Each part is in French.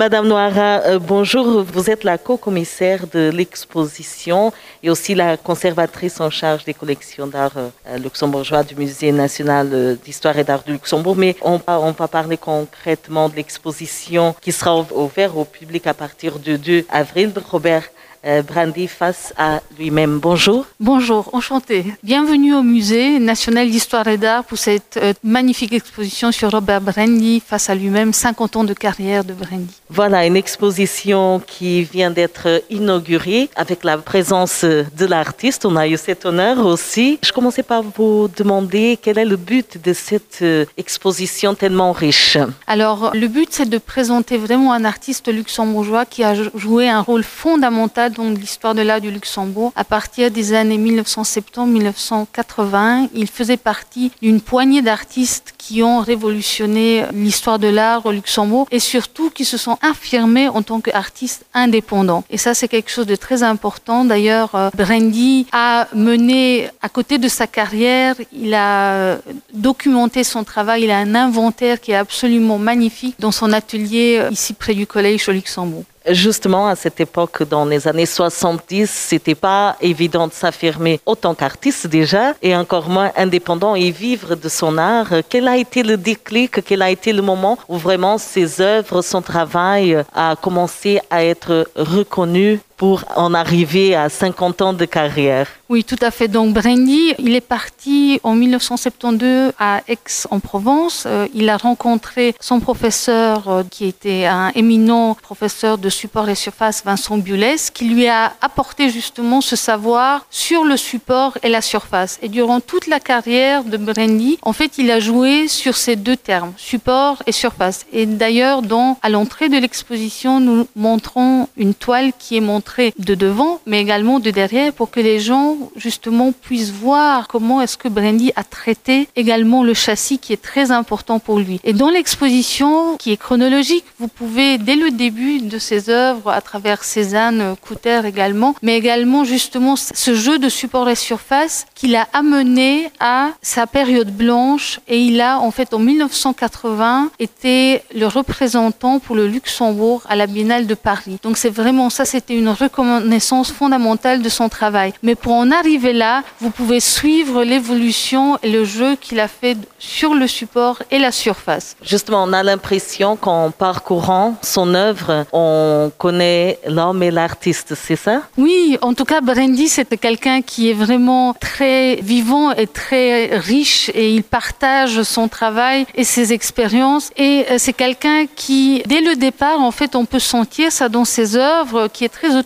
Madame Noira, euh, bonjour. Vous êtes la co-commissaire de l'exposition et aussi la conservatrice en charge des collections d'art euh, luxembourgeois du Musée national euh, d'histoire et d'art du Luxembourg. Mais on, on, va parler concrètement de l'exposition qui sera ouverte au public à partir du 2 avril. Robert euh, Brandy face à lui-même. Bonjour. Bonjour, enchanté. Bienvenue au Musée national d'histoire et d'art pour cette euh, magnifique exposition sur Robert Brandy face à lui-même, 50 ans de carrière de Brandy. Voilà, une exposition qui vient d'être inaugurée avec la présence de l'artiste. On a eu cet honneur aussi. Je commençais par vous demander quel est le but de cette euh, exposition tellement riche. Alors, le but, c'est de présenter vraiment un artiste luxembourgeois qui a joué un rôle fondamental donc l'histoire de l'art du Luxembourg. À partir des années 1970-1980, il faisait partie d'une poignée d'artistes qui ont révolutionné l'histoire de l'art au Luxembourg et surtout qui se sont affirmés en tant qu'artistes indépendants. Et ça, c'est quelque chose de très important. D'ailleurs, euh, Brandy a mené, à côté de sa carrière, il a euh, documenté son travail. Il a un inventaire qui est absolument magnifique dans son atelier euh, ici près du collège au Luxembourg. Justement, à cette époque, dans les années 70, c'était pas évident de s'affirmer autant qu'artiste déjà, et encore moins indépendant et vivre de son art. Quel a été le déclic, quel a été le moment où vraiment ses œuvres, son travail a commencé à être reconnu pour en arriver à 50 ans de carrière. Oui, tout à fait. Donc Brandy, il est parti en 1972 à Aix-en-Provence. Euh, il a rencontré son professeur, euh, qui était un éminent professeur de support et surface, Vincent Bulès, qui lui a apporté justement ce savoir sur le support et la surface. Et durant toute la carrière de Brandy, en fait, il a joué sur ces deux termes, support et surface. Et d'ailleurs, à l'entrée de l'exposition, nous montrons une toile qui est montrée de devant, mais également de derrière, pour que les gens justement puissent voir comment est-ce que Brandy a traité également le châssis qui est très important pour lui. Et dans l'exposition, qui est chronologique, vous pouvez dès le début de ses œuvres, à travers Cézanne, Couter également, mais également justement ce jeu de support et surface qu'il a amené à sa période blanche et il a en fait en 1980 été le représentant pour le Luxembourg à la Biennale de Paris. Donc c'est vraiment ça, c'était une reconnaissance fondamentale de son travail. Mais pour en arriver là, vous pouvez suivre l'évolution et le jeu qu'il a fait sur le support et la surface. Justement, on a l'impression qu'en parcourant son œuvre, on connaît l'homme et l'artiste, c'est ça? Oui, en tout cas, Brandy, c'est quelqu'un qui est vraiment très vivant et très riche et il partage son travail et ses expériences. Et euh, c'est quelqu'un qui, dès le départ, en fait, on peut sentir ça dans ses œuvres, qui est très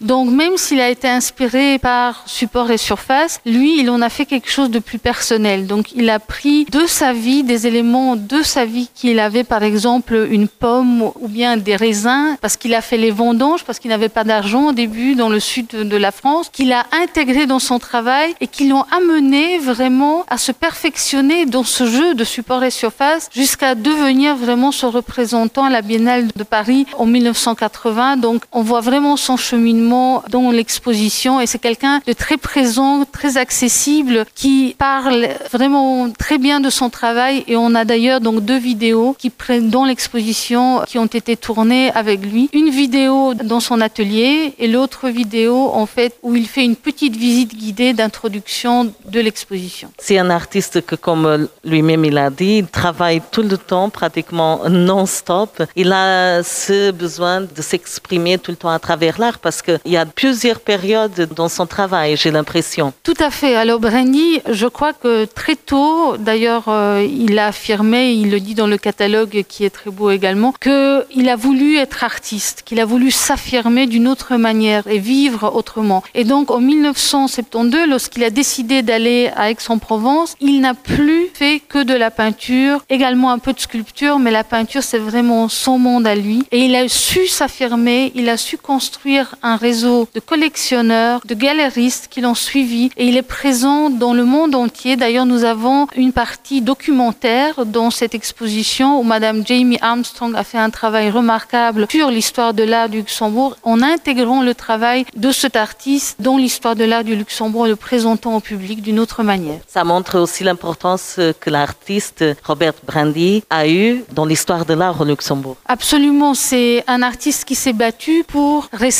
Donc même s'il a été inspiré par support et surface, lui, il en a fait quelque chose de plus personnel. Donc il a pris de sa vie des éléments de sa vie qu'il avait, par exemple, une pomme ou bien des raisins, parce qu'il a fait les vendanges, parce qu'il n'avait pas d'argent au début dans le sud de la France, qu'il a intégré dans son travail et qui l'ont amené vraiment à se perfectionner dans ce jeu de support et surface jusqu'à devenir vraiment son représentant à la Biennale de Paris en 1980. Donc on voit vraiment son cheminement dans l'exposition et c'est quelqu'un de très présent, très accessible, qui parle vraiment très bien de son travail et on a d'ailleurs donc deux vidéos qui prennent dans l'exposition qui ont été tournées avec lui. Une vidéo dans son atelier et l'autre vidéo en fait où il fait une petite visite guidée d'introduction de l'exposition. C'est un artiste que comme lui-même il a dit, il travaille tout le temps pratiquement non-stop. Il a ce besoin de s'exprimer tout le temps à travers l'art parce qu'il y a plusieurs périodes dans son travail, j'ai l'impression. Tout à fait. Alors Brandy, je crois que très tôt, d'ailleurs, euh, il a affirmé, il le dit dans le catalogue qui est très beau également, qu'il a voulu être artiste, qu'il a voulu s'affirmer d'une autre manière et vivre autrement. Et donc en 1972, lorsqu'il a décidé d'aller à Aix-en-Provence, il n'a plus fait que de la peinture, également un peu de sculpture, mais la peinture c'est vraiment son monde à lui. Et il a su s'affirmer, il a su construire construire un réseau de collectionneurs, de galeristes qui l'ont suivi et il est présent dans le monde entier. D'ailleurs, nous avons une partie documentaire dans cette exposition où Madame Jamie Armstrong a fait un travail remarquable sur l'histoire de l'art du Luxembourg en intégrant le travail de cet artiste dans l'histoire de l'art du Luxembourg et le présentant au public d'une autre manière. Ça montre aussi l'importance que l'artiste Robert Brandy a eue dans l'histoire de l'art au Luxembourg. Absolument, c'est un artiste qui s'est battu pour rester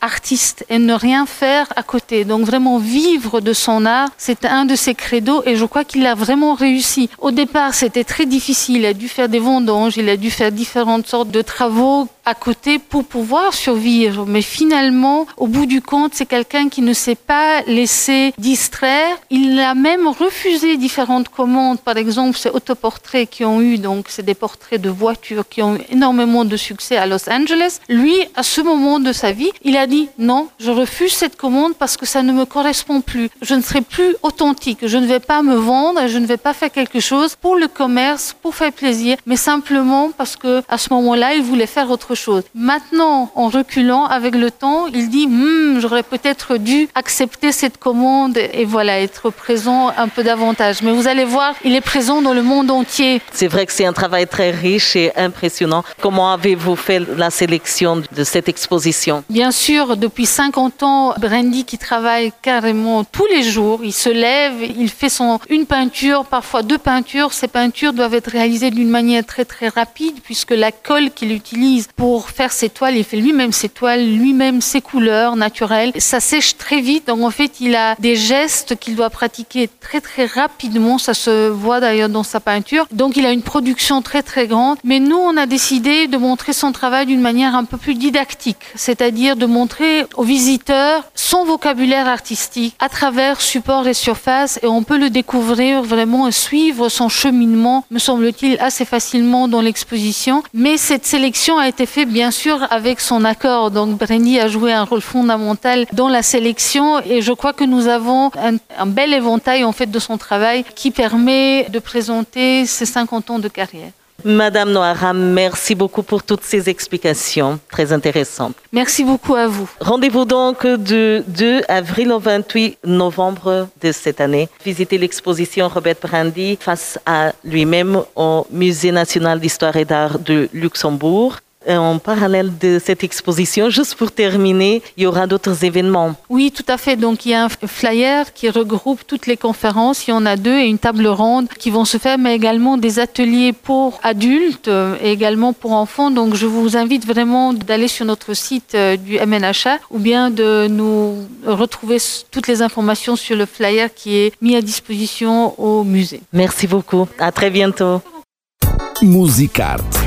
artiste et ne rien faire à côté. Donc vraiment vivre de son art, c'est un de ses credos et je crois qu'il a vraiment réussi. Au départ, c'était très difficile, il a dû faire des vendanges, il a dû faire différentes sortes de travaux à côté pour pouvoir survivre. Mais finalement, au bout du compte, c'est quelqu'un qui ne s'est pas laissé distraire. Il a même refusé différentes commandes. Par exemple, ces autoportraits qui ont eu, donc c'est des portraits de voitures qui ont eu énormément de succès à Los Angeles. Lui, à ce moment de sa vie, il a dit non, je refuse cette commande parce que ça ne me correspond plus. Je ne serai plus authentique. Je ne vais pas me vendre. Je ne vais pas faire quelque chose pour le commerce, pour faire plaisir, mais simplement parce que à ce moment-là, il voulait faire autre chose. Maintenant, en reculant avec le temps, il dit hmm, j'aurais peut-être dû accepter cette commande et voilà, être présent un peu davantage. Mais vous allez voir, il est présent dans le monde entier. C'est vrai que c'est un travail très riche et impressionnant. Comment avez-vous fait la sélection de cette exposition? Bien sûr, depuis 50 ans, Brandy qui travaille carrément tous les jours, il se lève, il fait son une peinture, parfois deux peintures. Ces peintures doivent être réalisées d'une manière très très rapide puisque la colle qu'il utilise pour faire ses toiles, il fait lui-même ses toiles, lui-même ses couleurs naturelles. Ça sèche très vite, donc en fait il a des gestes qu'il doit pratiquer très très rapidement. Ça se voit d'ailleurs dans sa peinture. Donc il a une production très très grande. Mais nous, on a décidé de montrer son travail d'une manière un peu plus didactique, c'est-à-dire de montrer aux visiteurs son vocabulaire artistique à travers support et surface, et on peut le découvrir vraiment et suivre son cheminement, me semble-t-il, assez facilement dans l'exposition. Mais cette sélection a été faite bien sûr avec son accord. Donc Brenny a joué un rôle fondamental dans la sélection, et je crois que nous avons un, un bel éventail en fait de son travail qui permet de présenter ses 50 ans de carrière. Madame Noara, merci beaucoup pour toutes ces explications très intéressantes. Merci beaucoup à vous. Rendez-vous donc du 2 avril au 28 novembre de cette année. Visitez l'exposition Robert Brandy face à lui-même au Musée national d'histoire et d'art de Luxembourg. En parallèle de cette exposition, juste pour terminer, il y aura d'autres événements. Oui, tout à fait. Donc, il y a un flyer qui regroupe toutes les conférences. Il y en a deux et une table ronde qui vont se faire, mais également des ateliers pour adultes et également pour enfants. Donc, je vous invite vraiment d'aller sur notre site du MNHA ou bien de nous retrouver toutes les informations sur le flyer qui est mis à disposition au musée. Merci beaucoup. À très bientôt. Musicarte